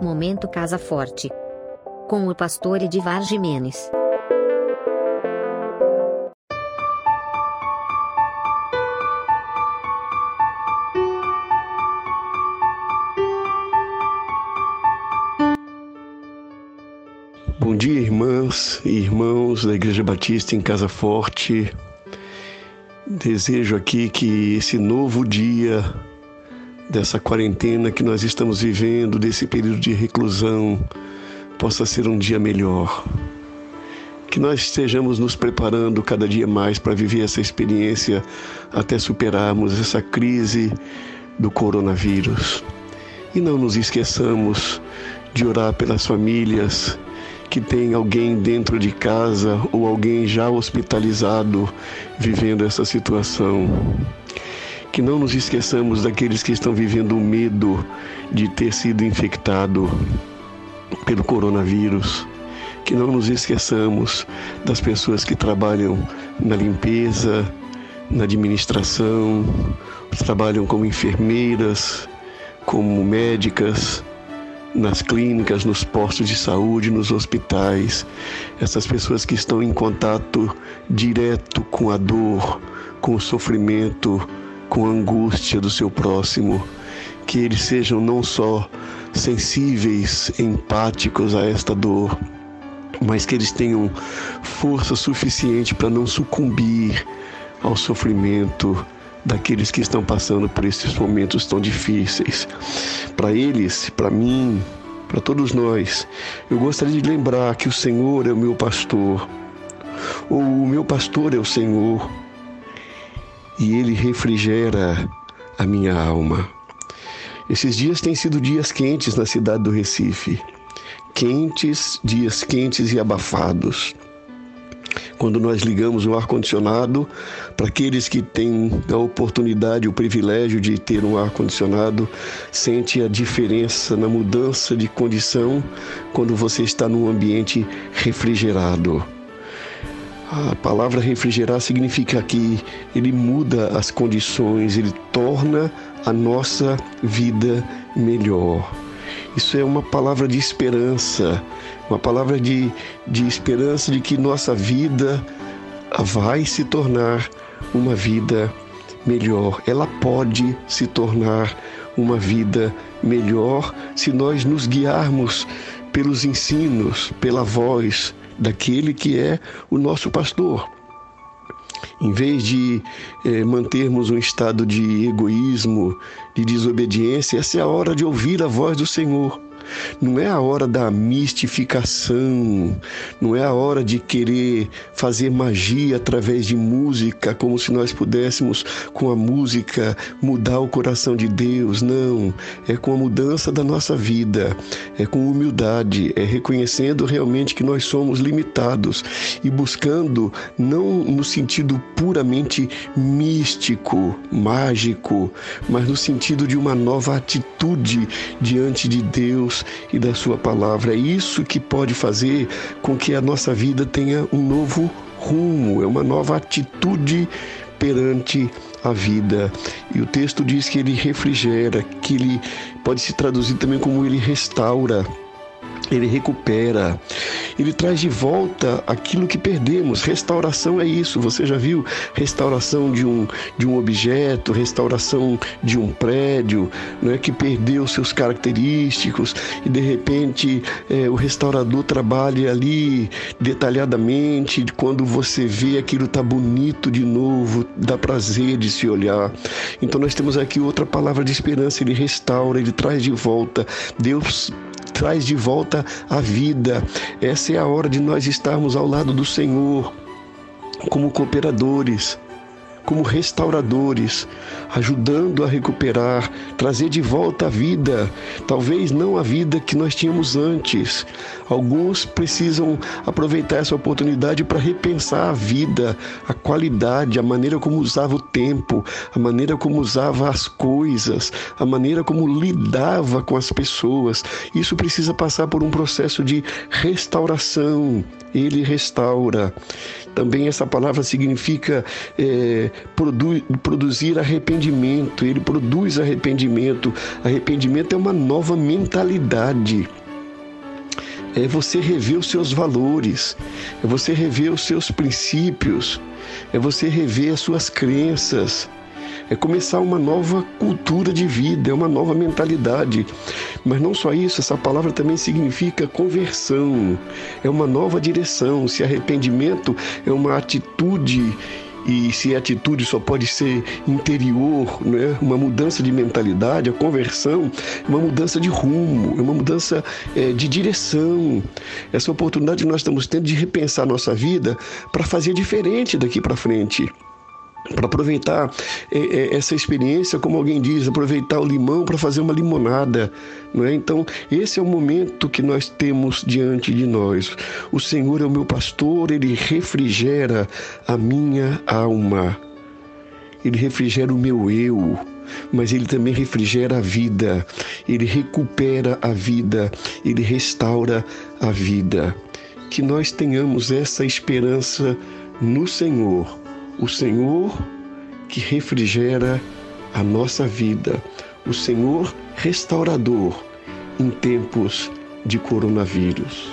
Momento Casa Forte. Com o pastor Edivar Jimenez. Bom dia, irmãs e irmãos da Igreja Batista em Casa Forte. Desejo aqui que esse novo dia dessa quarentena que nós estamos vivendo, desse período de reclusão, possa ser um dia melhor. Que nós estejamos nos preparando cada dia mais para viver essa experiência até superarmos essa crise do coronavírus. E não nos esqueçamos de orar pelas famílias que têm alguém dentro de casa ou alguém já hospitalizado vivendo essa situação que não nos esqueçamos daqueles que estão vivendo o medo de ter sido infectado pelo coronavírus, que não nos esqueçamos das pessoas que trabalham na limpeza, na administração, trabalham como enfermeiras, como médicas, nas clínicas, nos postos de saúde, nos hospitais, essas pessoas que estão em contato direto com a dor, com o sofrimento, com a angústia do seu próximo, que eles sejam não só sensíveis, empáticos a esta dor, mas que eles tenham força suficiente para não sucumbir ao sofrimento daqueles que estão passando por esses momentos tão difíceis. Para eles, para mim, para todos nós, eu gostaria de lembrar que o Senhor é o meu pastor, ou o meu pastor é o Senhor e ele refrigera a minha alma. Esses dias têm sido dias quentes na cidade do Recife. Quentes, dias quentes e abafados. Quando nós ligamos o ar-condicionado, para aqueles que têm a oportunidade, o privilégio de ter um ar-condicionado, sente a diferença na mudança de condição quando você está num ambiente refrigerado. A palavra refrigerar significa que ele muda as condições, ele torna a nossa vida melhor. Isso é uma palavra de esperança, uma palavra de, de esperança de que nossa vida vai se tornar uma vida melhor. Ela pode se tornar uma vida melhor se nós nos guiarmos pelos ensinos, pela voz daquele que é o nosso pastor. Em vez de eh, mantermos um estado de egoísmo, de desobediência, essa é a hora de ouvir a voz do Senhor. Não é a hora da mistificação, não é a hora de querer fazer magia através de música, como se nós pudéssemos, com a música, mudar o coração de Deus. Não, é com a mudança da nossa vida, é com humildade, é reconhecendo realmente que nós somos limitados e buscando, não no sentido puramente místico, mágico, mas no sentido de uma nova atitude diante de Deus e da Sua palavra. É isso que pode fazer com que a nossa vida tenha um novo rumo, é uma nova atitude perante a vida. E o texto diz que ele refrigera, que ele pode se traduzir também como ele restaura ele recupera, ele traz de volta aquilo que perdemos. Restauração é isso, você já viu? Restauração de um, de um objeto, restauração de um prédio, não é que perdeu seus característicos e de repente é, o restaurador trabalha ali detalhadamente. Quando você vê aquilo tá bonito de novo, dá prazer de se olhar. Então nós temos aqui outra palavra de esperança. Ele restaura, ele traz de volta. Deus traz de volta a vida. Essa é a hora de nós estarmos ao lado do Senhor, como cooperadores, como restauradores, ajudando a recuperar, trazer de volta a vida, talvez não a vida que nós tínhamos antes. Alguns precisam aproveitar essa oportunidade para repensar a vida, a qualidade, a maneira como usava o tempo, a maneira como usava as coisas, a maneira como lidava com as pessoas. Isso precisa passar por um processo de restauração. Ele restaura. Também essa palavra significa é, produ produzir arrependimento. Ele produz arrependimento. Arrependimento é uma nova mentalidade é você rever os seus valores, é você rever os seus princípios, é você rever as suas crenças, é começar uma nova cultura de vida, é uma nova mentalidade. Mas não só isso, essa palavra também significa conversão, é uma nova direção. Se arrependimento é uma atitude e se atitude só pode ser interior, né? uma mudança de mentalidade, a conversão, uma mudança de rumo, uma mudança é, de direção. Essa oportunidade que nós estamos tendo de repensar nossa vida para fazer diferente daqui para frente para aproveitar é, é, essa experiência, como alguém diz, aproveitar o limão para fazer uma limonada. Não é? Então, esse é o momento que nós temos diante de nós. O Senhor é o meu pastor, ele refrigera a minha alma. Ele refrigera o meu eu, mas ele também refrigera a vida, ele recupera a vida, ele restaura a vida. Que nós tenhamos essa esperança no Senhor o Senhor que refrigera a nossa vida, o Senhor restaurador em tempos de coronavírus.